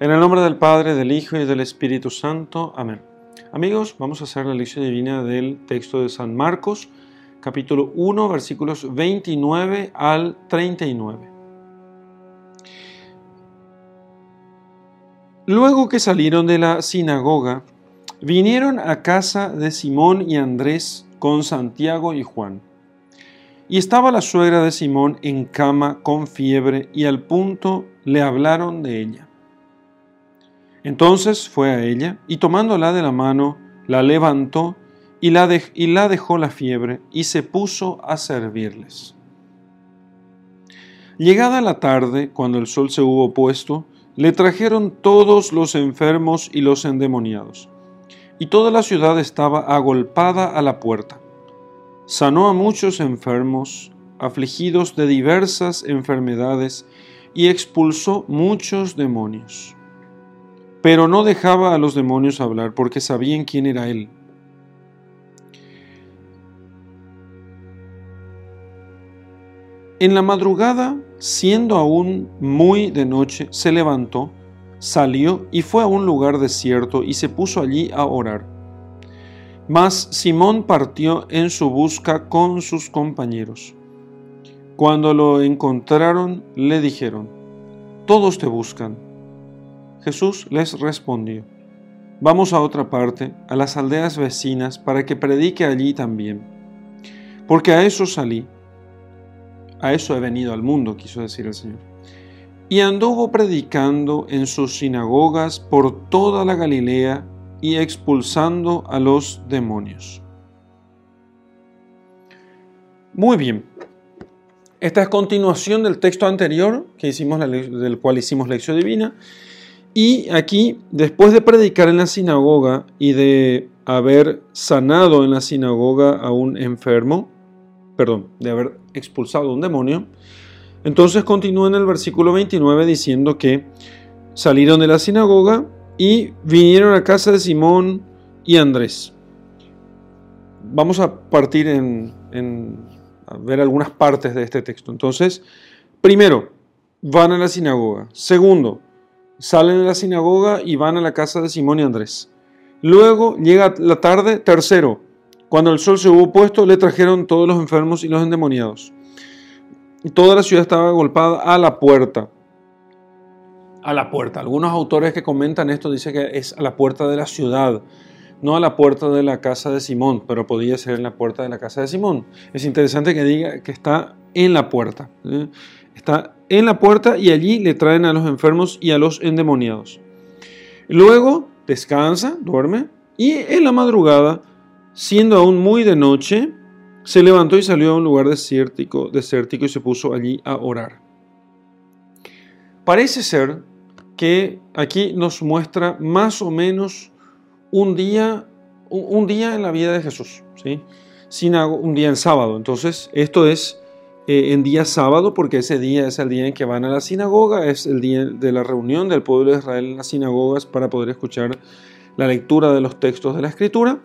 En el nombre del Padre, del Hijo y del Espíritu Santo. Amén. Amigos, vamos a hacer la lección divina del texto de San Marcos, capítulo 1, versículos 29 al 39. Luego que salieron de la sinagoga, vinieron a casa de Simón y Andrés con Santiago y Juan. Y estaba la suegra de Simón en cama con fiebre y al punto le hablaron de ella. Entonces fue a ella y tomándola de la mano, la levantó y la, y la dejó la fiebre y se puso a servirles. Llegada la tarde, cuando el sol se hubo puesto, le trajeron todos los enfermos y los endemoniados, y toda la ciudad estaba agolpada a la puerta. Sanó a muchos enfermos, afligidos de diversas enfermedades, y expulsó muchos demonios pero no dejaba a los demonios hablar porque sabían quién era él. En la madrugada, siendo aún muy de noche, se levantó, salió y fue a un lugar desierto y se puso allí a orar. Mas Simón partió en su busca con sus compañeros. Cuando lo encontraron, le dijeron, Todos te buscan. Jesús les respondió, Vamos a otra parte, a las aldeas vecinas, para que predique allí también. Porque a eso salí, a eso he venido al mundo, quiso decir el Señor. Y anduvo predicando en sus sinagogas por toda la Galilea y expulsando a los demonios. Muy bien. Esta es continuación del texto anterior que hicimos, del cual hicimos lección divina. Y aquí, después de predicar en la sinagoga y de haber sanado en la sinagoga a un enfermo, perdón, de haber expulsado a un demonio, entonces continúa en el versículo 29 diciendo que salieron de la sinagoga y vinieron a casa de Simón y Andrés. Vamos a partir en, a ver algunas partes de este texto. Entonces, primero, van a la sinagoga. Segundo, salen de la sinagoga y van a la casa de Simón y Andrés. Luego llega la tarde, tercero, cuando el sol se hubo puesto, le trajeron todos los enfermos y los endemoniados. Toda la ciudad estaba golpada a la puerta. A la puerta. Algunos autores que comentan esto dicen que es a la puerta de la ciudad, no a la puerta de la casa de Simón, pero podía ser en la puerta de la casa de Simón. Es interesante que diga que está en la puerta. Está en la puerta y allí le traen a los enfermos y a los endemoniados. Luego descansa, duerme, y en la madrugada, siendo aún muy de noche, se levantó y salió a un lugar desértico, desértico y se puso allí a orar. Parece ser que aquí nos muestra más o menos un día, un día en la vida de Jesús, ¿sí? Un día en sábado. Entonces, esto es eh, en día sábado, porque ese día es el día en que van a la sinagoga, es el día de la reunión del pueblo de Israel en las sinagogas para poder escuchar la lectura de los textos de la escritura.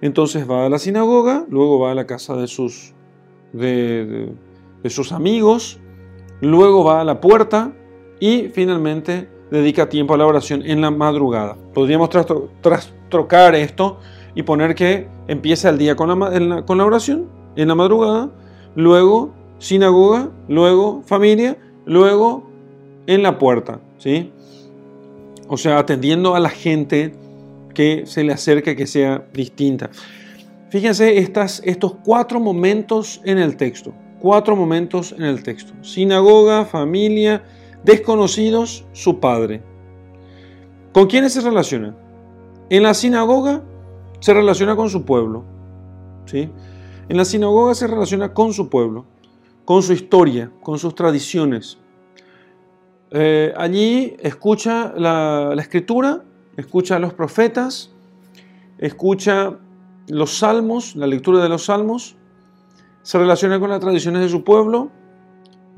Entonces va a la sinagoga, luego va a la casa de sus, de, sus amigos, luego va a la puerta y finalmente dedica tiempo a la oración en la madrugada. Podríamos trastrocar esto y poner que empieza el día con la, con la oración en la madrugada, luego sinagoga, luego familia, luego en la puerta, ¿sí? O sea, atendiendo a la gente que se le acerque, que sea distinta. Fíjense estas, estos cuatro momentos en el texto, cuatro momentos en el texto. Sinagoga, familia, desconocidos, su padre. ¿Con quiénes se relaciona? En la sinagoga se relaciona con su pueblo, ¿sí? En la sinagoga se relaciona con su pueblo con su historia, con sus tradiciones. Eh, allí escucha la, escritura, escucha a los profetas, escucha los salmos, la lectura de los salmos, se relaciona con las tradiciones de su pueblo,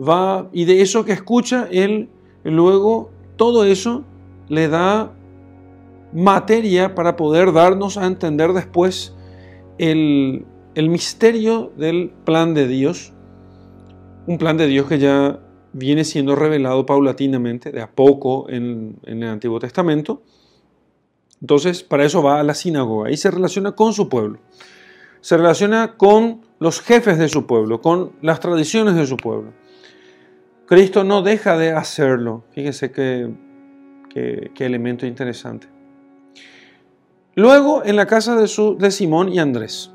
va y de eso que escucha, él luego todo eso le da materia para poder darnos a entender después el, el misterio del plan de Dios un plan de Dios que ya viene siendo revelado paulatinamente, de a poco en, el Antiguo Testamento. Entonces, para eso va a la sinagoga y se relaciona con su pueblo. Se relaciona con los jefes de su pueblo, con las tradiciones de su pueblo. Cristo no deja de hacerlo. Fíjese qué, qué, elemento interesante. Luego, en la casa de, su, de Simón y Andrés.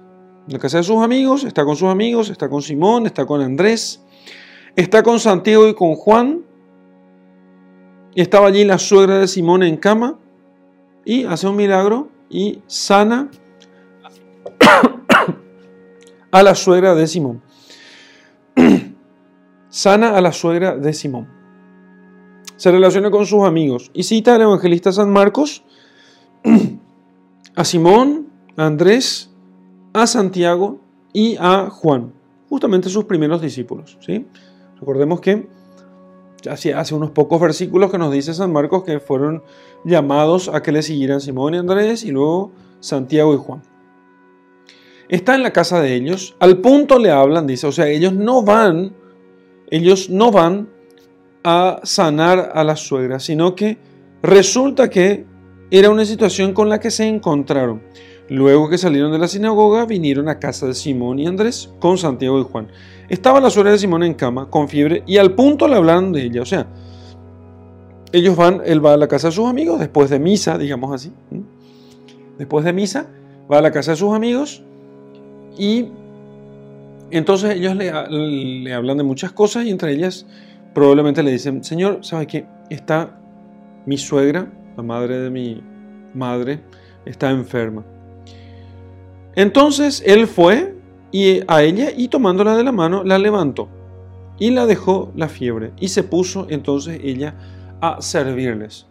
En la casa de sus amigos, está con sus amigos, está con Simón, está con Andrés, está con Santiago y con Juan. Estaba allí la suegra de Simón en cama y hace un milagro y sana a la suegra de Simón. sana a la suegra de Simón. Se relaciona con sus amigos y cita al evangelista San Marcos a Simón, a Andrés, a Santiago y a Juan, justamente sus primeros discípulos. ¿sí? Recordemos que hace, unos pocos versículos que nos dice San Marcos que fueron llamados a que le siguieran Simón y Andrés y luego Santiago y Juan. Está en la casa de ellos, al punto le hablan, dice, o sea, ellos no van, ellos no van a sanar a la suegra, sino que resulta que era una situación con la que se encontraron. Luego que salieron de la sinagoga, vinieron a casa de Simón y Andrés con Santiago y Juan. Estaba la suegra de Simón en cama, con fiebre, y al punto le hablaron de ella. O sea, ellos van, él va a la casa de sus amigos después de misa, digamos así. Después de misa, va a la casa de sus amigos y entonces ellos le, le hablan de muchas cosas y entre ellas probablemente le dicen, Señor, ¿sabe qué? Está mi suegra, la madre de mi madre, está enferma. Entonces él fue y a ella y tomándola de la mano la levantó y la dejó la fiebre y se puso entonces ella a servirles.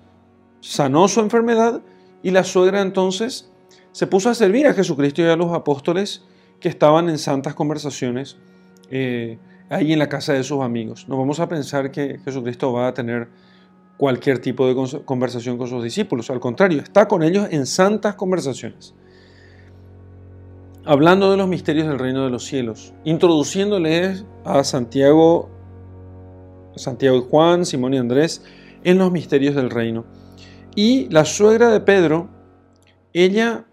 Sanó su enfermedad y la suegra entonces se puso a servir a Jesucristo y a los apóstoles que estaban en santas conversaciones eh, ahí en la casa de sus amigos. No vamos a pensar que Jesucristo va a tener cualquier tipo de conversación con sus discípulos. Al contrario, está con ellos en santas conversaciones. Hablando de los misterios del reino de los cielos, introduciéndoles a Santiago, Santiago y Juan, Simón y Andrés, en los misterios del reino. Y la suegra de Pedro, ella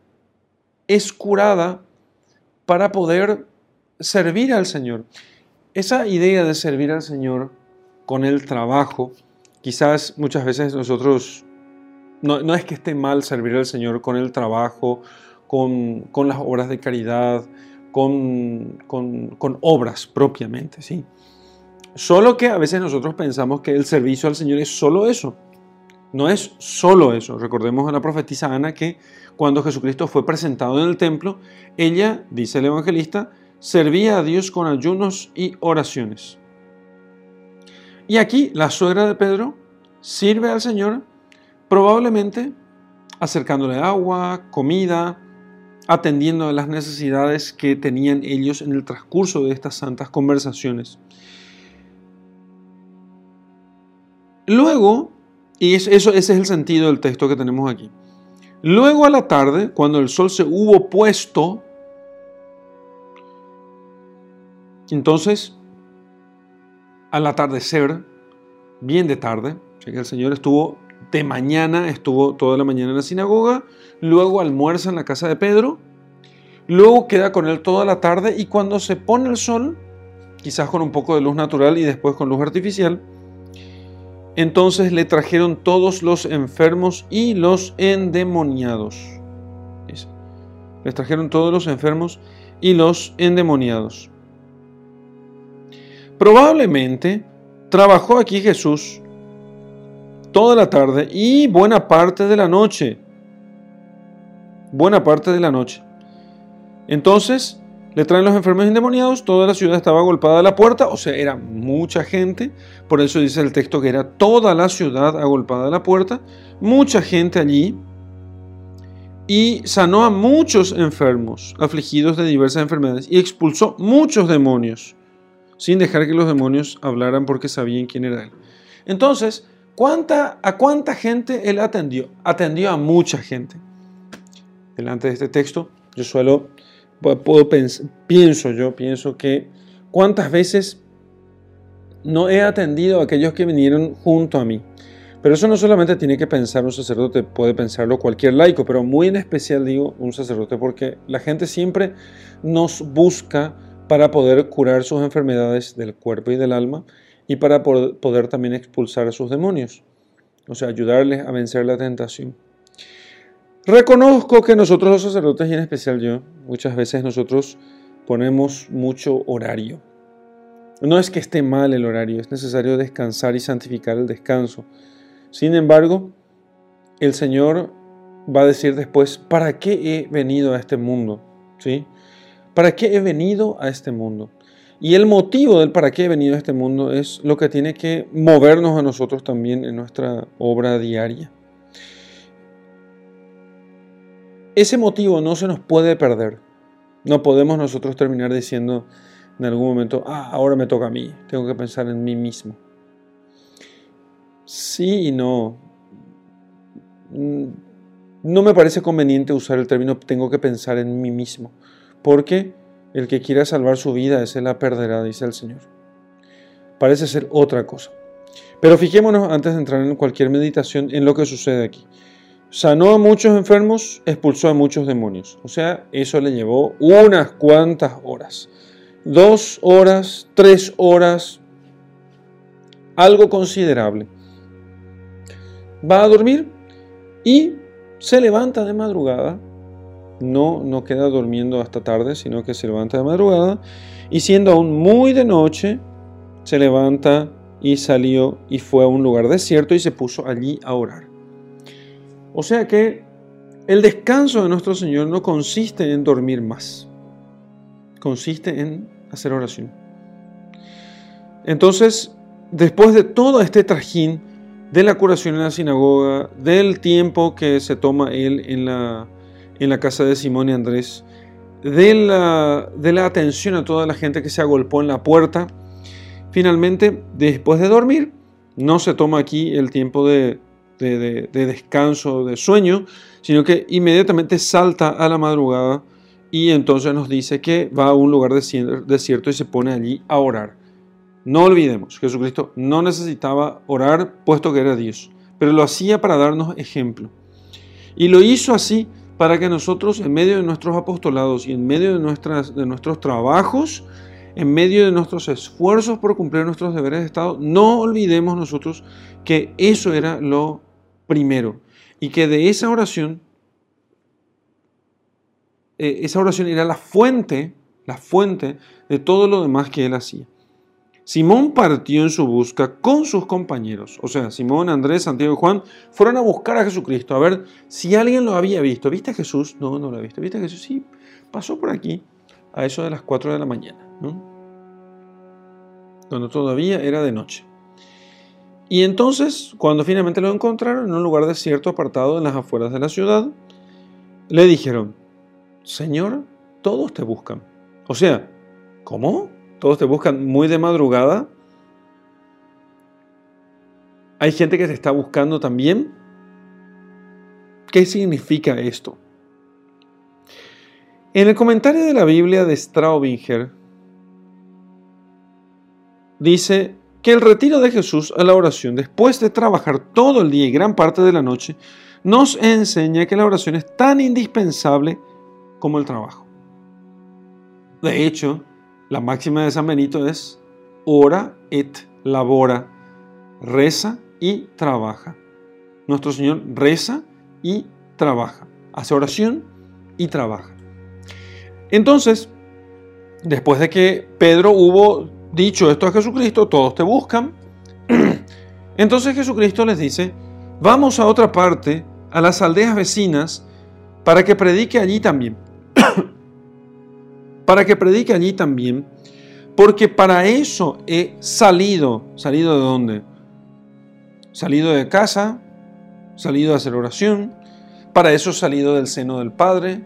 es curada para poder servir al Señor. Esa idea de servir al Señor con el trabajo, quizás muchas veces nosotros, no, es que esté mal servir al Señor con el trabajo, con, las obras de caridad, con, con obras propiamente, ¿sí? Solo que a veces nosotros pensamos que el servicio al Señor es solo eso. No es solo eso. Recordemos a la profetisa Ana que cuando Jesucristo fue presentado en el templo, ella, dice el evangelista, servía a Dios con ayunos y oraciones. Y aquí la suegra de Pedro sirve al Señor probablemente acercándole agua, comida, atendiendo a las necesidades que tenían ellos en el transcurso de estas santas conversaciones. Luego, y eso, ese es el sentido del texto que tenemos aquí. Luego a la tarde, cuando el sol se hubo puesto, entonces, al atardecer, bien de tarde, el Señor estuvo de mañana, estuvo toda la mañana en la sinagoga, luego almuerza en la casa de Pedro, luego queda con él toda la tarde y cuando se pone el sol, quizás con un poco de luz natural y después con luz artificial, entonces le trajeron todos los enfermos y los endemoniados. Les trajeron todos los enfermos y los endemoniados. Probablemente trabajó aquí Jesús toda la tarde y buena parte de la noche. Buena parte de la noche. Entonces, le traen los enfermos endemoniados, toda la ciudad estaba agolpada a la puerta, o sea, era mucha gente, por eso dice el texto que era toda la ciudad agolpada a la puerta, mucha gente allí, y sanó a muchos enfermos, afligidos de diversas enfermedades, y expulsó muchos demonios, sin dejar que los demonios hablaran porque sabían quién era él. Entonces, ¿cuánta, ¿a cuánta gente él atendió? Atendió a mucha gente. Delante de este texto, yo suelo puedo pienso yo, pienso que cuántas veces no he atendido a aquellos que vinieron junto a mí. Pero eso no solamente tiene que pensar un sacerdote, puede pensarlo cualquier laico, pero muy en especial digo un sacerdote porque la gente siempre nos busca para poder curar sus enfermedades del cuerpo y del alma y para poder también expulsar a sus demonios, o sea, ayudarles a vencer la tentación. Reconozco que nosotros los sacerdotes, y en especial yo, muchas veces nosotros ponemos mucho horario. No es que esté mal el horario, es necesario descansar y santificar el descanso. Sin embargo, el Señor va a decir después, ¿para qué he venido a este mundo? ¿Sí? ¿Para qué he venido a este mundo? Y el motivo del para qué he venido a este mundo es lo que tiene que movernos a nosotros también en nuestra obra diaria. Ese motivo no se nos puede perder. No podemos nosotros terminar diciendo en algún momento, ah, ahora me toca a mí, tengo que pensar en mí mismo. Sí y no. Mm, no me parece conveniente usar el término tengo que pensar en mí mismo, porque el que quiera salvar su vida, ese la perderá, dice el Señor. Parece ser otra cosa. Pero fijémonos antes de entrar en cualquier meditación en lo que sucede aquí. Sanó a muchos enfermos, expulsó a muchos demonios. O sea, eso le llevó unas cuantas horas. Dos horas, tres horas, algo considerable va a dormir y se levanta de madrugada. No, no queda durmiendo hasta tarde, sino que se levanta de madrugada y siendo aún muy de noche, se levanta y salió y fue a un lugar desierto y se puso allí a orar. O sea que el descanso de nuestro Señor no consiste en dormir más, consiste en hacer oración. Entonces, después de todo este trajín, de la curación en la sinagoga, del tiempo que se toma él en la, en la casa de Simón y Andrés, de la, de la atención a toda la gente que se agolpó en la puerta. Finalmente, después de dormir, no se toma aquí el tiempo de, de, de, descanso, de sueño, sino que inmediatamente salta a la madrugada y entonces nos dice que va a un lugar desierto y se pone allí a orar. No olvidemos, Jesucristo no necesitaba orar puesto que era Dios, pero lo hacía para darnos ejemplo. Y lo hizo así para que nosotros, en medio de nuestros apostolados y en medio de, de nuestros trabajos, en medio de nuestros esfuerzos por cumplir nuestros deberes de Estado, no olvidemos nosotros que eso era lo primero y que de esa oración, eh, esa oración era la fuente, la fuente de todo lo demás que él hacía. Simón partió en su busca con sus compañeros. O sea, Simón, Andrés, Santiago y Juan fueron a buscar a Jesucristo, a ver si alguien lo había visto. ¿Viste a Jesús? No, no lo ha visto. ¿Viste a Jesús? Sí, pasó por aquí a eso de las 4 de la mañana, cuando todavía era de noche. Y entonces, cuando finalmente lo encontraron en un lugar desierto apartado en las afueras de la ciudad, le dijeron, Señor, todos te buscan. O sea, ¿cómo? Todos te buscan muy de madrugada. Hay gente que te está buscando también. ¿Qué significa esto? En el comentario de la Biblia de Straubinger dice que el retiro de Jesús a la oración después de trabajar todo el día y gran parte de la noche nos enseña que la oración es tan indispensable como el trabajo. De hecho, la máxima de San Benito es ora et labora, reza y trabaja. Nuestro Señor reza y trabaja, hace oración y trabaja. Entonces, después de que Pedro hubo dicho esto a Jesucristo, todos te buscan, entonces Jesucristo les dice, vamos a otra parte, a las aldeas vecinas, para que predique allí también para que predique allí también, porque para eso he salido. ¿Salido de dónde? Salido de casa, salido a hacer oración, para eso he salido del seno del Padre,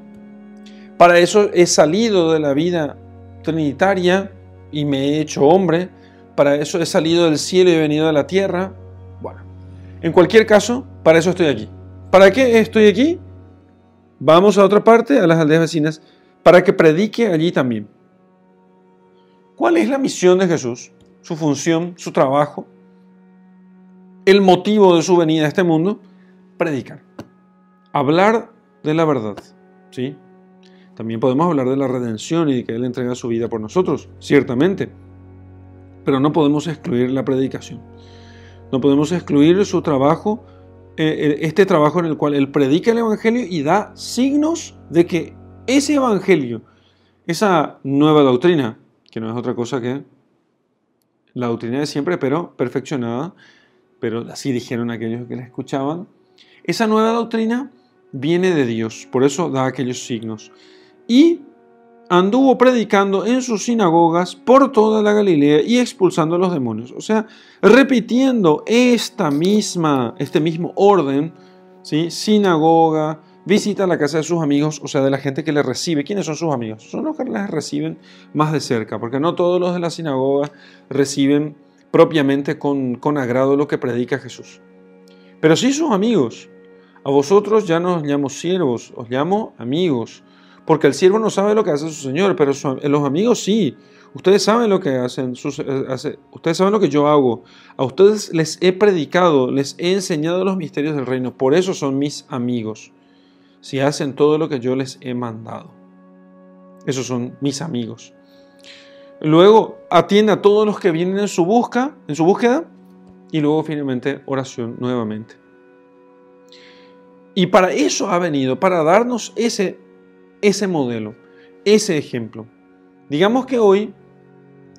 para eso he salido de la vida trinitaria y me he hecho hombre, para eso he salido del cielo y he venido a la tierra. Bueno, en cualquier caso, para eso estoy aquí. ¿Para qué estoy aquí? Vamos a otra parte, a las aldeas vecinas, para que predique allí también. ¿Cuál es la misión de Jesús? su función, su trabajo, el motivo de su venida a este mundo, predicar, hablar de la verdad, ¿sí? También podemos hablar de la redención y de que Él entrega su vida por nosotros, ciertamente, pero no podemos excluir la predicación. No podemos excluir su trabajo, eh, este trabajo en el cual Él predica el Evangelio y da signos de que ese Evangelio, esa nueva doctrina, que no es otra cosa que la doctrina de siempre, pero perfeccionada, pero así dijeron aquellos que la escuchaban, esa nueva doctrina viene de Dios, por eso da aquellos signos. Y anduvo predicando en sus sinagogas por toda la Galilea y expulsando a los demonios. O sea, repitiendo esta misma, este mismo orden, ¿sí? sinagoga, visita la casa de sus amigos, o sea, de la gente que le recibe. ¿Quiénes son sus amigos? Son los que les reciben más de cerca, porque no todos los de la sinagoga reciben propiamente con, con agrado lo que predica Jesús. Pero sí sus amigos. A vosotros ya no os llamo siervos, os llamo amigos, porque el siervo no sabe lo que hace su señor, pero los amigos sí. Ustedes saben lo que hacen, eh, ustedes saben lo que yo hago. A ustedes les he predicado, les he enseñado los misterios del reino. Por eso son mis amigos si hacen todo lo que yo les he mandado. Esos son mis amigos. Luego atiende a todos los que vienen en su busca, en su búsqueda, y luego finalmente oración nuevamente. Y para eso ha venido, para darnos ese, ese modelo, ese ejemplo. Digamos que hoy,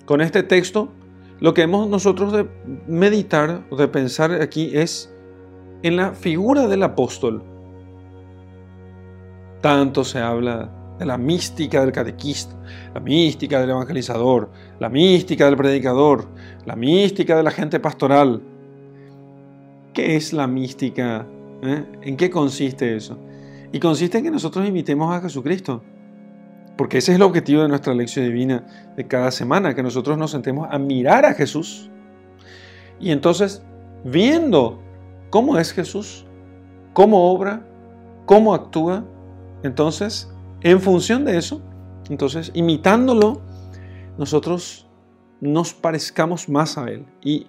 con este texto, lo que hemos nosotros de meditar o de pensar aquí es en la figura del apóstol. Tanto se habla de la mística del catequista, la mística del evangelizador, la mística del predicador, la mística de la gente pastoral. ¿Qué es la mística? Eh? ¿En qué consiste eso? Y consiste en que nosotros imitemos a Jesucristo. Porque ese es el objetivo de nuestra lección divina de cada semana, que nosotros nos sentemos a mirar a Jesús. Y entonces, viendo cómo es Jesús, cómo obra, cómo actúa, entonces, en función de eso, entonces, imitándolo, nosotros nos parezcamos más a Él. Y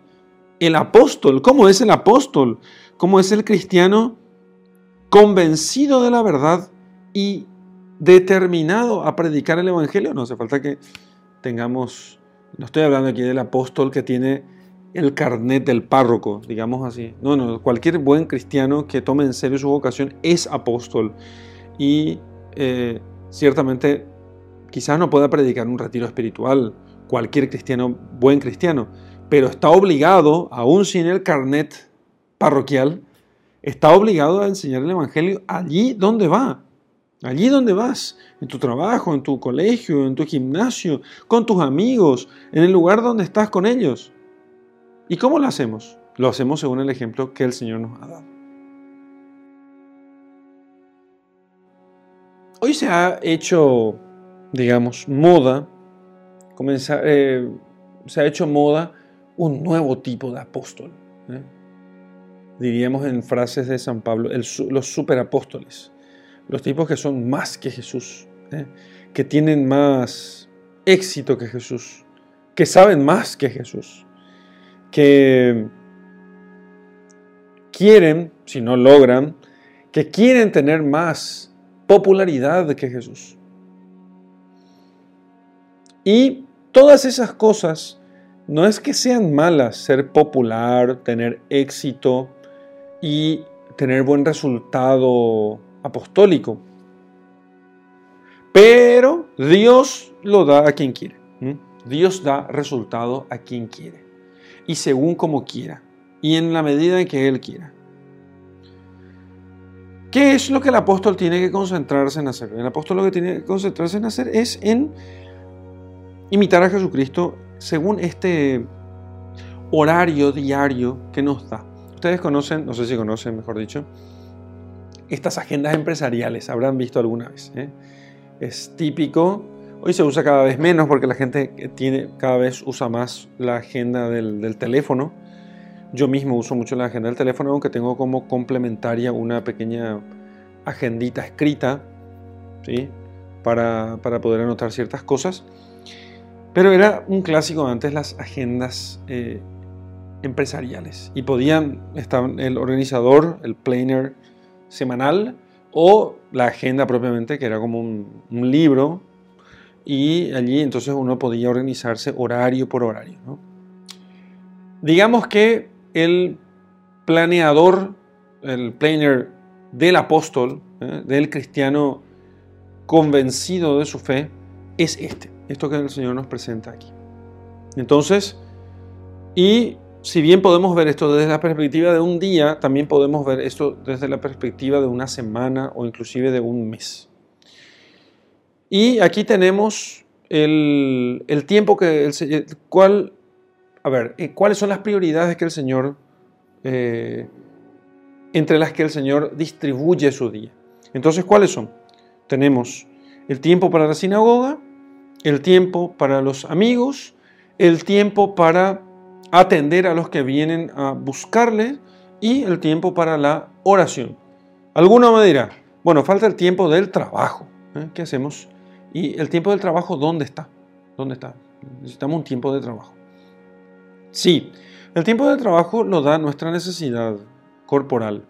el apóstol, ¿cómo es el apóstol? ¿Cómo es el cristiano convencido de la verdad y determinado a predicar el Evangelio? No hace falta que tengamos, no estoy hablando aquí del apóstol que tiene el carnet del párroco, digamos así. No, no, cualquier buen cristiano que tome en serio su vocación es apóstol y eh, ciertamente quizás no pueda predicar un retiro espiritual cualquier cristiano, buen cristiano, pero está obligado, aún sin el carnet parroquial, está obligado a enseñar el Evangelio allí donde va, allí donde vas, en tu trabajo, en tu colegio, en tu gimnasio, con tus amigos, en el lugar donde estás con ellos. ¿Y cómo lo hacemos? Lo hacemos según el ejemplo que el Señor nos ha dado. Hoy se ha hecho, digamos, moda, eh, se ha hecho moda un nuevo tipo de apóstol. ¿eh? Diríamos en frases de San Pablo, los superapóstoles, los tipos que son más que Jesús, ¿eh? que tienen más éxito que Jesús, que saben más que Jesús, que quieren, si no logran, que quieren tener más popularidad que Jesús. Y todas esas cosas no es que sean malas, ser popular, tener éxito y tener buen resultado apostólico. Pero Dios lo da a quien quiere. Dios da resultado a quien quiere. Y según como quiera. Y en la medida en que Él quiera. ¿Qué es lo que el apóstol tiene que concentrarse en hacer? El apóstol lo que tiene que concentrarse en hacer es en imitar a Jesucristo según este horario diario que nos da. Ustedes conocen, no sé si conocen, mejor dicho, estas agendas empresariales, habrán visto alguna vez. ¿eh? Es típico, hoy se usa cada vez menos porque la gente tiene, cada vez usa más la agenda del, del teléfono yo mismo uso mucho la agenda del teléfono, aunque tengo como complementaria una pequeña agendita escrita, ¿sí? Para, poder anotar ciertas cosas. Pero era un clásico antes las agendas eh, empresariales. Y podían estar el organizador, el planner semanal, o la agenda propiamente, que era como un, libro. Y allí entonces uno podía organizarse horario por horario. Digamos que el planeador, el planner del apóstol, ¿eh? del cristiano convencido de su fe, es este, esto que el Señor nos presenta aquí. Entonces, y si bien podemos ver esto desde la perspectiva de un día, también podemos ver esto desde la perspectiva de una semana o inclusive de un mes. Y aquí tenemos el, tiempo que el, cual, a ver, eh, cuáles son las prioridades que el Señor, eh, entre las que el Señor distribuye su día. Entonces, ¿cuáles son? Tenemos el tiempo para la sinagoga, el tiempo para los amigos, el tiempo para atender a los que vienen a buscarle y el tiempo para la oración. Alguno me dirá, bueno, falta el tiempo del trabajo. ¿eh? ¿Qué hacemos? ¿Y el tiempo del trabajo dónde está? ¿Dónde está? Necesitamos un tiempo de trabajo. Sí, el tiempo de trabajo lo da nuestra necesidad corporal.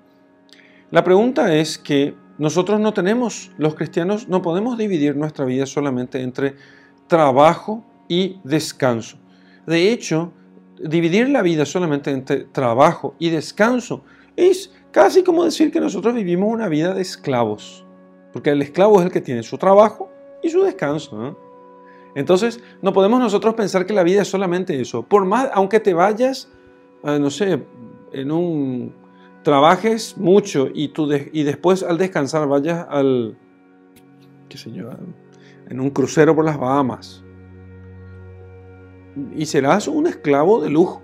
La pregunta es que nosotros no tenemos, los cristianos, no podemos dividir nuestra vida solamente entre trabajo y descanso. De hecho, dividir la vida solamente entre trabajo y descanso es casi como decir que nosotros vivimos una vida de esclavos, porque el esclavo es el que tiene su trabajo y su descanso. Entonces, no podemos nosotros pensar que la vida es solamente eso. Por más, aunque te vayas, eh, no sé, en un trabajes mucho y, tú y después al descansar vayas al, qué sé en un crucero por las Bahamas y serás un esclavo de lujo,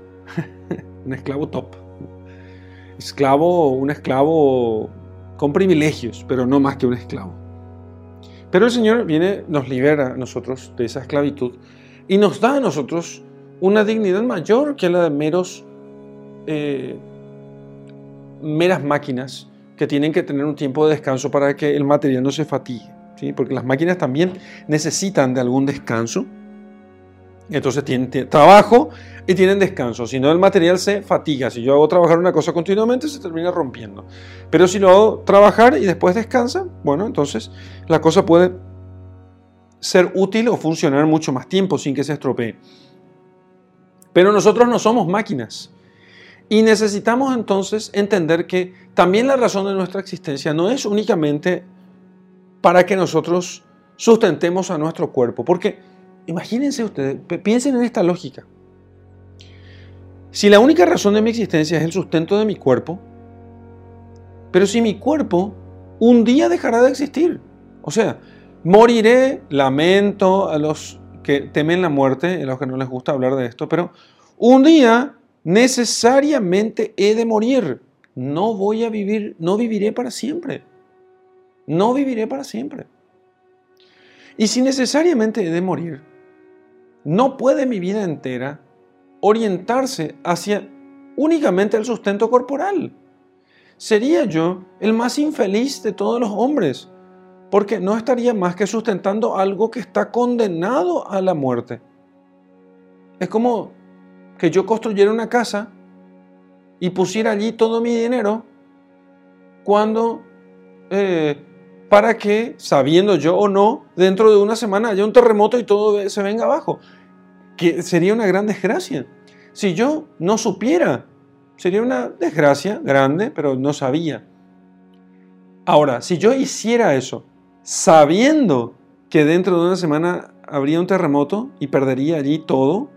un esclavo top, esclavo, un esclavo con privilegios, pero no más que un esclavo. Pero el Señor viene, nos libera a nosotros de esa esclavitud y nos da a nosotros una dignidad mayor que la de meros, eh, meras máquinas que tienen que tener un tiempo de descanso para que el material no se fatigue. ¿sí? Porque las máquinas también necesitan de algún descanso entonces tienen, trabajo y tienen descanso. Si no, el material se fatiga. Si yo hago trabajar una cosa continuamente, se termina rompiendo. Pero si lo hago trabajar y después descansa, bueno, entonces la cosa puede ser útil o funcionar mucho más tiempo sin que se estropee. Pero nosotros no somos máquinas. Y necesitamos entonces entender que también la razón de nuestra existencia no es únicamente para que nosotros sustentemos a nuestro cuerpo, porque Imagínense ustedes, piensen en esta lógica. Si la única razón de mi existencia es el sustento de mi cuerpo, pero si mi cuerpo un día dejará de existir, o sea, moriré, lamento a los que temen la muerte, a los que no les gusta hablar de esto, pero un día necesariamente he de morir. No voy a vivir, no viviré para siempre. No viviré para siempre. Y si necesariamente he de morir, no puede mi vida entera orientarse hacia únicamente el sustento corporal. Sería yo el más infeliz de todos los hombres, porque no estaría más que sustentando algo que está condenado a la muerte. Es como que yo construyera una casa y pusiera allí todo mi dinero cuando eh, para que, sabiendo yo o no, dentro de una semana haya un terremoto y todo se venga abajo que sería una gran desgracia. Si yo no supiera, sería una desgracia grande, pero no sabía. Ahora, si yo hiciera eso, sabiendo que dentro de una semana habría un terremoto y perdería allí todo,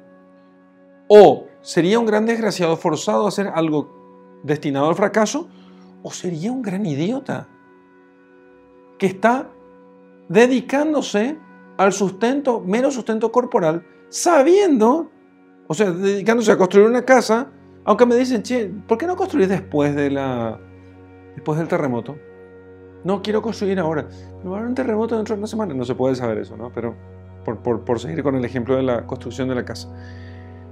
o sería un gran desgraciado forzado a hacer algo destinado al fracaso, o sería un gran idiota que está dedicándose al sustento, mero sustento corporal, sabiendo, o sea, dedicándose a construir una casa, aunque me dicen, ¿por qué no construir después, de la, después del terremoto? No, quiero construir ahora. Pero va a haber un terremoto dentro de una semana. No se puede saber eso, ¿no? Pero por, por, por seguir con el ejemplo de la construcción de la casa.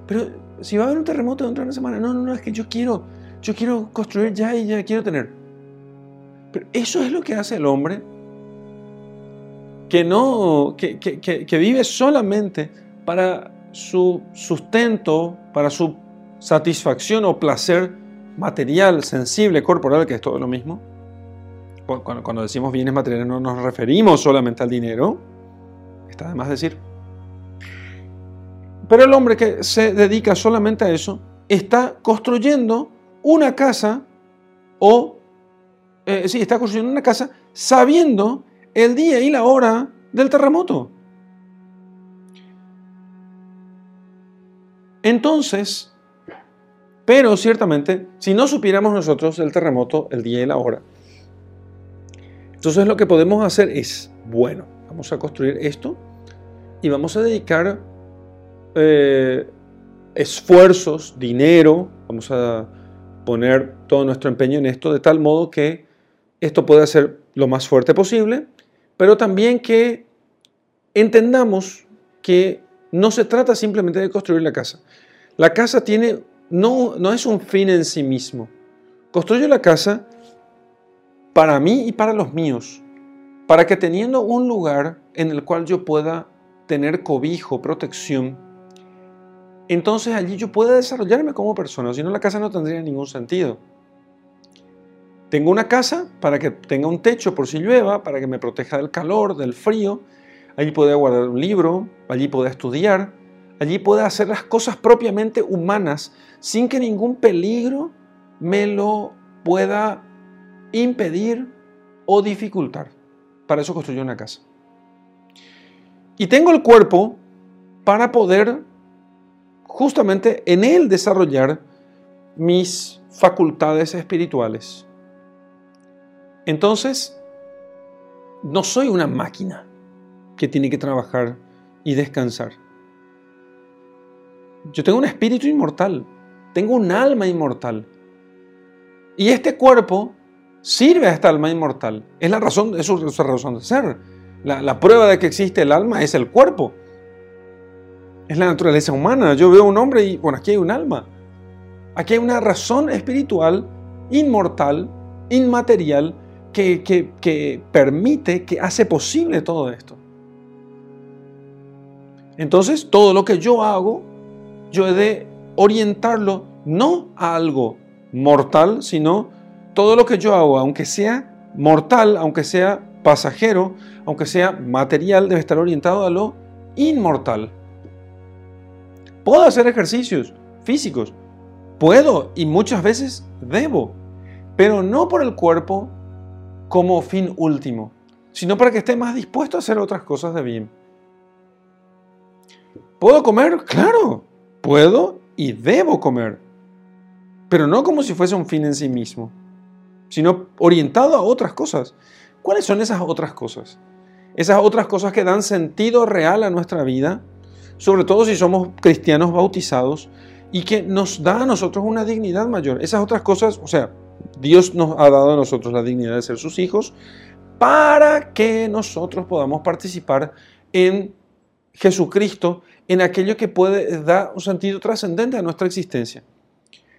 Pero si va a haber un terremoto dentro de una semana, no, no, no, es que yo quiero, yo quiero construir ya y ya quiero tener. Pero eso es lo que hace el hombre que no, que, que, que vive solamente para su sustento, para su satisfacción o placer material, sensible, corporal, que es todo lo mismo. Cuando, decimos bienes materiales no nos referimos solamente al dinero, está de más decir. Pero el hombre que se dedica solamente a eso está construyendo una casa o, eh, sí, está construyendo una casa sabiendo el día y la hora del terremoto. Entonces, pero ciertamente, si no supiéramos nosotros el terremoto, el día y la hora, entonces lo que podemos hacer es, bueno, vamos a construir esto y vamos a dedicar eh, esfuerzos, dinero, vamos a poner todo nuestro empeño en esto de tal modo que esto pueda ser lo más fuerte posible, pero también que entendamos que no se trata simplemente de construir la casa. La casa tiene no, no es un fin en sí mismo. Construyo la casa para mí y para los míos, para que teniendo un lugar en el cual yo pueda tener cobijo, protección, entonces allí yo pueda desarrollarme como persona, si no la casa no tendría ningún sentido. Tengo una casa para que tenga un techo por si llueva, para que me proteja del calor, del frío. Allí pueda guardar un libro, allí pueda estudiar, allí pueda hacer las cosas propiamente humanas sin que ningún peligro me lo pueda impedir o dificultar. Para eso construyo una casa. Y tengo el cuerpo para poder justamente en él desarrollar mis facultades espirituales. Entonces, no soy una máquina que tiene que trabajar y descansar. Yo tengo un espíritu inmortal tengo un alma inmortal. Y este cuerpo sirve a esta alma inmortal. Es la razón, es su, razón de ser. La, prueba de que existe el alma es el cuerpo. Es la naturaleza humana. Yo veo un hombre y, bueno, aquí hay un alma. Aquí hay una razón espiritual, inmortal, inmaterial, que permite, que hace posible todo esto. Entonces, todo lo que yo hago, yo he de orientarlo no a algo mortal, sino todo lo que yo hago, aunque sea mortal, aunque sea pasajero, aunque sea material, debe estar orientado a lo inmortal. Puedo hacer ejercicios físicos, puedo y muchas veces debo, pero no por el cuerpo como fin último, sino para que esté más dispuesto a hacer otras cosas de bien. ¿Puedo comer? Claro, puedo y debo comer, pero no como si fuese un fin en sí mismo, sino orientado a otras cosas. ¿Cuáles son esas otras cosas? Esas otras cosas que dan sentido real a nuestra vida, sobre todo si somos cristianos bautizados, y que nos da a nosotros una dignidad mayor. Esas otras cosas, o sea, Dios nos ha dado a nosotros la dignidad de ser sus hijos para que nosotros podamos participar en Jesucristo en aquello que puede dar un sentido trascendente a nuestra existencia.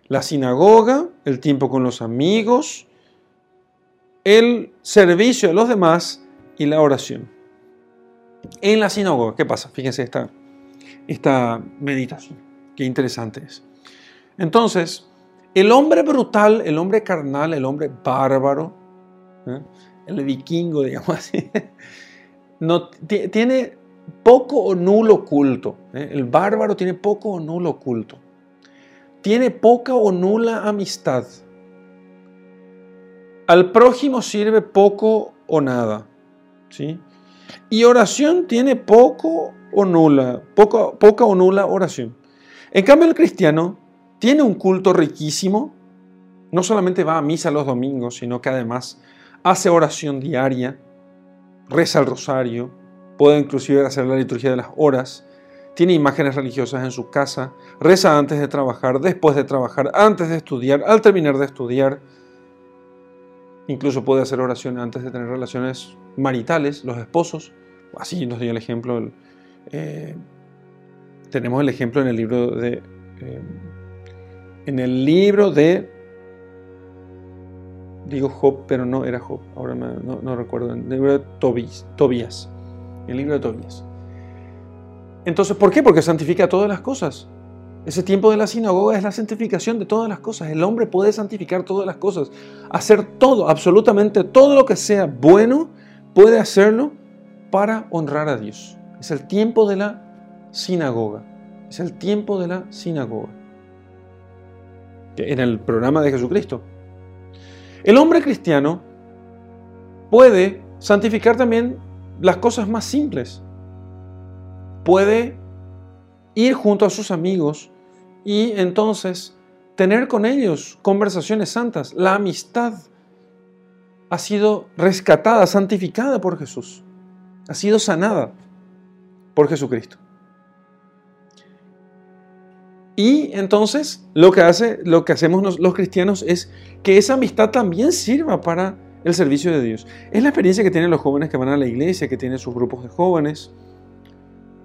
La sinagoga, el tiempo con los amigos, el servicio a los demás y la oración. En la sinagoga, ¿qué pasa? Fíjense esta, esta meditación, qué interesante es. Entonces, el hombre brutal, el hombre carnal, el hombre bárbaro, ¿eh? el vikingo, digamos así, no, tiene poco o nulo culto. ¿eh? El bárbaro tiene poco o nulo culto. Tiene poca o nula amistad. Al prójimo sirve poco o nada. ¿sí? Y oración tiene poco o nula, poca o nula oración. En cambio, el cristiano tiene un culto riquísimo. No solamente va a misa los domingos, sino que además hace oración diaria, reza el rosario, puede inclusive hacer la liturgia de las horas, tiene imágenes religiosas en su casa, reza antes de trabajar, después de trabajar, antes de estudiar, al terminar de estudiar. Incluso puede hacer oración antes de tener relaciones maritales, los esposos. Así nos dio el ejemplo. Eh, tenemos el ejemplo en el libro de. Eh, en el libro de. Digo Job, pero no era Job, ahora no, recuerdo. En el libro de Tobías el libro de Tobías. Entonces, ¿por qué? Porque santifica todas las cosas. Ese tiempo de la sinagoga es la santificación de todas las cosas. El hombre puede santificar todas las cosas. Hacer todo, absolutamente todo lo que sea bueno, puede hacerlo para honrar a Dios. Es el tiempo de la sinagoga. Es el tiempo de la sinagoga. En el programa de Jesucristo. El hombre cristiano puede santificar también las cosas más simples. Puede ir junto a sus amigos y entonces tener con ellos conversaciones santas. La amistad ha sido rescatada, santificada por Jesús. Ha sido sanada por Jesucristo. Y entonces lo que, hace, lo que hacemos los cristianos es que esa amistad también sirva para el servicio de Dios. Es la experiencia que tienen los jóvenes que van a la iglesia, que tienen sus grupos de jóvenes.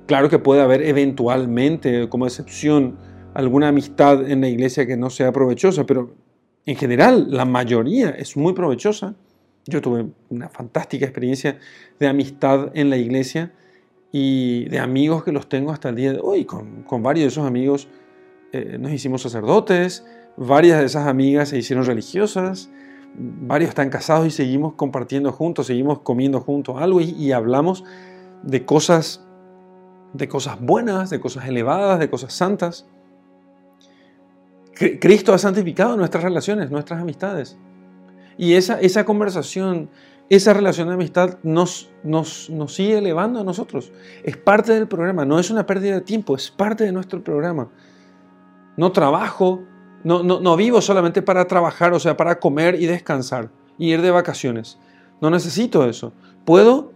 Claro que puede haber eventualmente, como excepción, alguna amistad en la iglesia que no sea provechosa, pero en general la mayoría es muy provechosa. Yo tuve una fantástica experiencia de amistad en la iglesia y de amigos que los tengo hasta el día de hoy. Con, varios de esos amigos eh, nos hicimos sacerdotes, varias de esas amigas se hicieron religiosas, varios están casados y seguimos compartiendo juntos, seguimos comiendo juntos algo y, hablamos de cosas, de cosas buenas, de cosas elevadas, de cosas santas. Cristo ha santificado nuestras relaciones, nuestras amistades. Y esa, esa conversación, esa relación de amistad nos, nos, nos sigue elevando a nosotros. Es parte del programa, no es una pérdida de tiempo, es parte de nuestro programa. No trabajo no, vivo solamente para trabajar, o sea, para comer y descansar y ir de vacaciones. No necesito eso. Puedo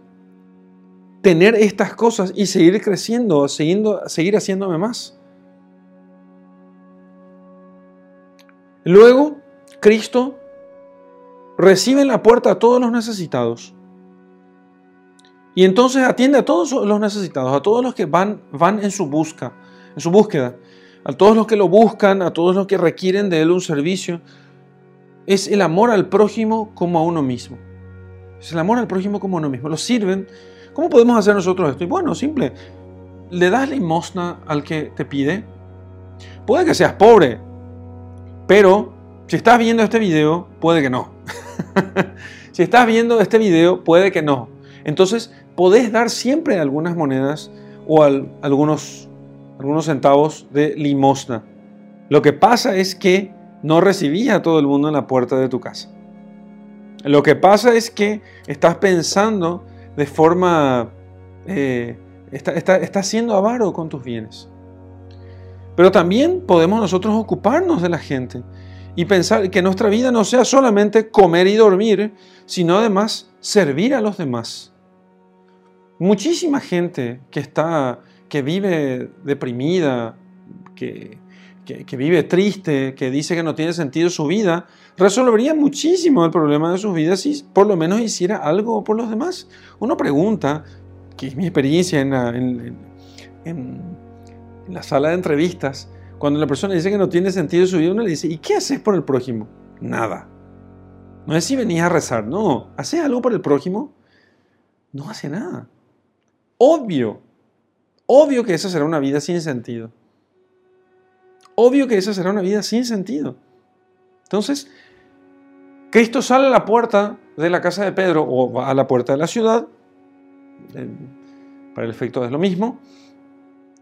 tener estas cosas y seguir creciendo, seguir haciéndome más. Luego, Cristo recibe en la puerta a todos los necesitados. Y entonces atiende a todos los necesitados, a todos los que van, van en su busca, en su búsqueda a todos los que lo buscan, a todos los que requieren de Él un servicio, es el amor al prójimo como a uno mismo. Es el amor al prójimo como a uno mismo. Lo sirven. ¿Cómo podemos hacer nosotros esto? Y bueno, simple. Le das limosna al que te pide. Puede que seas pobre, pero si estás viendo este video, puede que no. si estás viendo este video, puede que no. Entonces, podés dar siempre algunas monedas o algunos algunos centavos de limosna. Lo que pasa es que no recibías a todo el mundo en la puerta de tu casa. Lo que pasa es que estás pensando de forma... Eh, estás siendo avaro con tus bienes. Pero también podemos nosotros ocuparnos de la gente y pensar que nuestra vida no sea solamente comer y dormir, sino además servir a los demás. Muchísima gente que está que vive deprimida, que, vive triste, que dice que no tiene sentido su vida, resolvería muchísimo el problema de sus vidas si por lo menos hiciera algo por los demás. Uno pregunta, que es mi experiencia en la, en la sala de entrevistas, cuando la persona dice que no tiene sentido su vida, uno le dice, ¿y qué haces por el prójimo? Nada. No es si venís a rezar, no. ¿Haces algo por el prójimo? No hace nada. Obvio Obvio que esa será una vida sin sentido. Obvio que esa será una vida sin sentido. Entonces, Cristo sale a la puerta de la casa de Pedro o va a la puerta de la ciudad, para el efecto es lo mismo,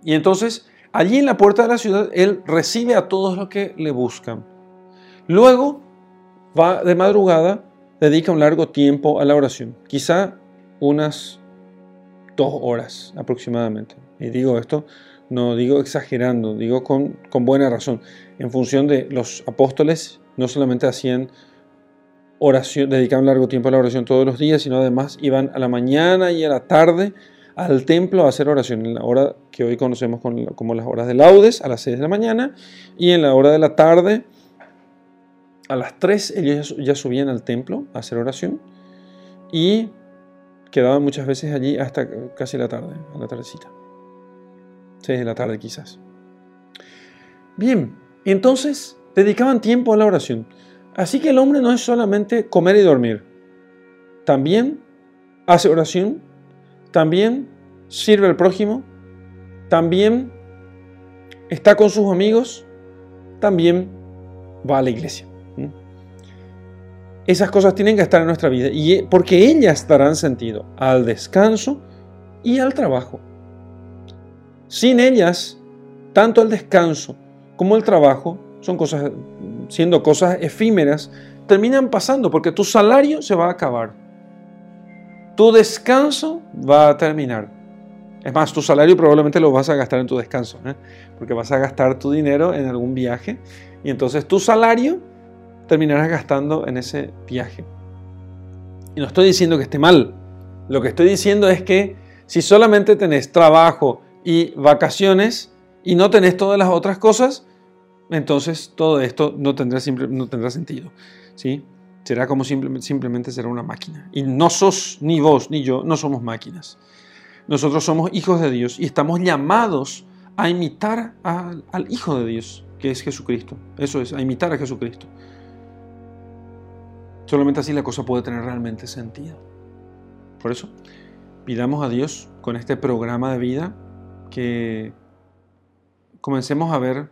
y entonces allí en la puerta de la ciudad Él recibe a todos los que le buscan. Luego va de madrugada, dedica un largo tiempo a la oración, quizá unas dos horas aproximadamente. Y digo esto, no digo exagerando, digo con, buena razón. En función de los apóstoles, no solamente hacían oración, dedicaban largo tiempo a la oración todos los días, sino además iban a la mañana y a la tarde al templo a hacer oración, en la hora que hoy conocemos como las horas de laudes, a las 6 de la mañana, y en la hora de la tarde, a las 3 ellos ya subían al templo a hacer oración, y quedaban muchas veces allí hasta casi la tarde, a la tardecita. 6 de la tarde quizás. Bien, entonces dedicaban tiempo a la oración. Así que el hombre no es solamente comer y dormir. También hace oración, también sirve al prójimo, también está con sus amigos, también va a la iglesia. Esas cosas tienen que estar en nuestra vida y e, porque ellas darán sentido al descanso y al trabajo. Sin ellas, tanto el descanso como el trabajo son cosas, siendo cosas efímeras, terminan pasando porque tu salario se va a acabar. Tu descanso va a terminar. Es más, tu salario probablemente lo vas a gastar en tu descanso, ¿eh? porque vas a gastar tu dinero en algún viaje y entonces tu salario terminarás gastando en ese viaje. Y no estoy diciendo que esté mal. Lo que estoy diciendo es que si solamente tenés trabajo y vacaciones y no tenés todas las otras cosas, entonces todo esto no tendrá, no tendrá sentido. ¿sí? Será como simplemente, simplemente será una máquina. Y no sos, ni vos, ni yo, no somos máquinas. Nosotros somos hijos de Dios y estamos llamados a imitar al Hijo de Dios, que es Jesucristo. Eso es, a imitar a Jesucristo. Solamente así la cosa puede tener realmente sentido. Por eso, pidamos a Dios con este programa de vida que comencemos a ver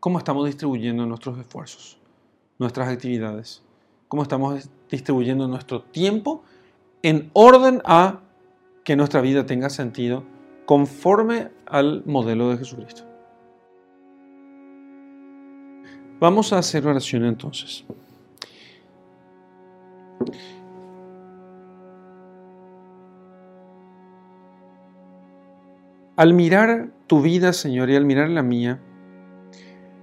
cómo estamos distribuyendo nuestros esfuerzos, nuestras actividades, cómo estamos distribuyendo nuestro tiempo en orden a que nuestra vida tenga sentido conforme al modelo de Jesucristo. Vamos a hacer oración entonces. Al mirar tu vida, Señor, y al mirar la mía,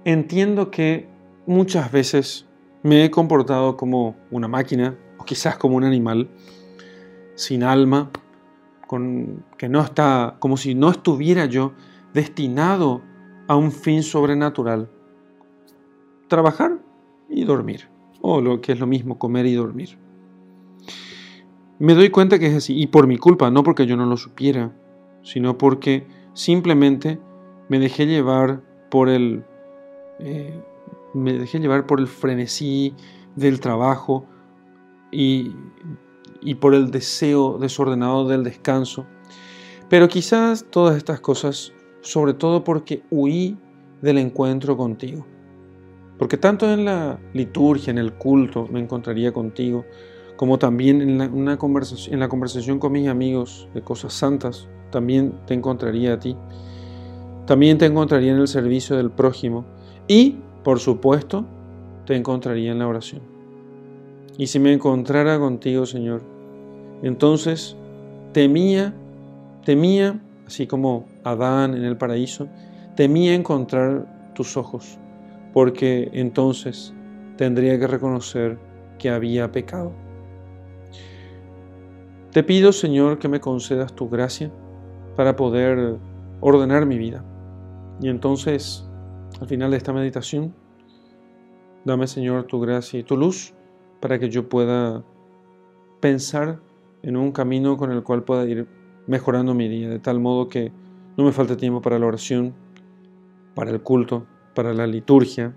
entiendo que muchas veces me he comportado como una máquina, o quizás como un animal, sin alma, con, que no está, como si no estuviera yo destinado a un fin sobrenatural. Trabajar y dormir, o lo que es lo mismo, comer y dormir. Me doy cuenta que es así, y por mi culpa, no porque yo no lo supiera, sino porque simplemente me dejé llevar por el, eh, me dejé llevar por el frenesí del trabajo y, y por el deseo desordenado del descanso. Pero quizás todas estas cosas, sobre todo porque huí del encuentro contigo. Porque tanto en la liturgia, en el culto, me encontraría contigo, como también en una conversación, en la conversación con mis amigos de cosas santas, también te encontraría a ti. También te encontraría en el servicio del prójimo y, por supuesto, te encontraría en la oración. Y si me encontrara contigo, Señor, entonces temía, temía, así como Adán en el paraíso, temía encontrar tus ojos, porque entonces tendría que reconocer que había pecado. Te pido, Señor, que me concedas tu gracia para poder ordenar mi vida. Y entonces, al final de esta meditación, dame, Señor, tu gracia y tu luz para que yo pueda pensar en un camino con el cual pueda ir mejorando mi día, de tal modo que no me falte tiempo para la oración, para el culto, para la liturgia,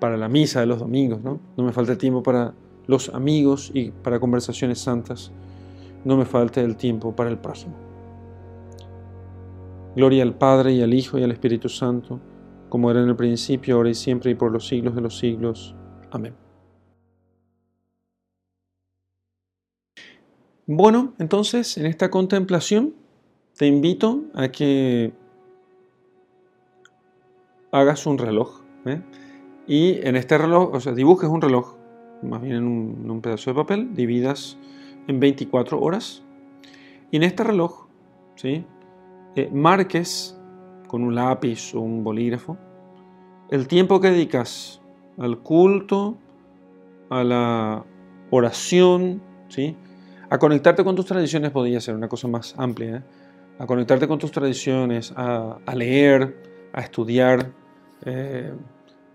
para la misa de los domingos, ¿no? No me falte tiempo para los amigos y para conversaciones santas no me falte el tiempo para el próximo. Gloria al Padre y al Hijo y al Espíritu Santo, como era en el principio, ahora y siempre y por los siglos de los siglos. Amén. Bueno, entonces en esta contemplación te invito a que hagas un reloj. ¿eh? Y en este reloj, o sea, dibujes un reloj, más bien en un, en un pedazo de papel, dividas en 24 horas. Y en este reloj, ¿sí? Eh, marques con un lápiz o un bolígrafo el tiempo que dedicas al culto, a la oración, ¿sí? a conectarte con tus tradiciones podría ser una cosa más amplia, ¿eh? a conectarte con tus tradiciones, a, leer, a estudiar, eh,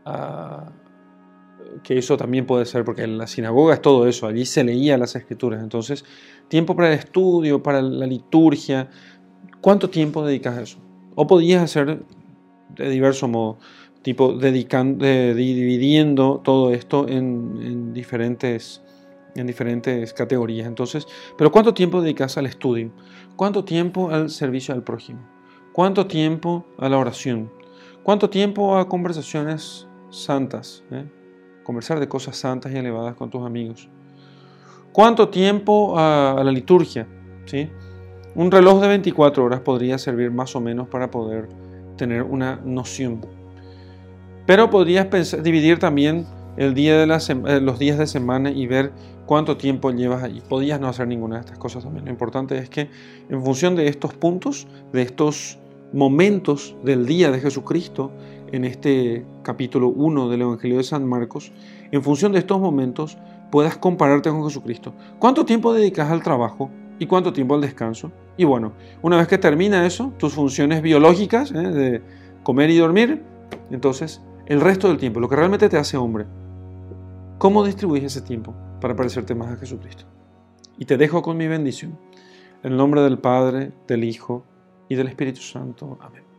a que eso también puede ser, porque en la sinagoga es todo eso, allí se leía las escrituras. Entonces, tiempo para el estudio, para la liturgia, ¿cuánto tiempo dedicas a eso? O podías hacer de diverso modo, tipo dedicando, dividiendo todo esto en, diferentes, en diferentes categorías. Entonces, pero ¿cuánto tiempo dedicas al estudio? ¿Cuánto tiempo al servicio al prójimo? ¿Cuánto tiempo a la oración? ¿Cuánto tiempo a conversaciones santas? eh? Conversar de cosas santas y elevadas con tus amigos. ¿Cuánto tiempo a la liturgia? ¿Sí? Un reloj de 24 horas podría servir más o menos para poder tener una noción. Pero podrías pensar- dividir también el día de eh, los días de semana y ver cuánto tiempo llevas allí. Podías no hacer ninguna de estas cosas también. Lo importante es que en función de estos puntos, de estos momentos del día de Jesucristo, en este capítulo 1 del Evangelio de San Marcos, en función de estos momentos puedas compararte con Jesucristo. ¿Cuánto tiempo dedicas al trabajo y cuánto tiempo al descanso? Y bueno, una vez que termina eso, tus funciones biológicas, ¿eh? de comer y dormir, entonces el resto del tiempo, lo que realmente te hace hombre, ¿cómo distribuyes ese tiempo para parecerte más a Jesucristo? Y te dejo con mi bendición. En el nombre del Padre, del Hijo y del Espíritu Santo. Amén.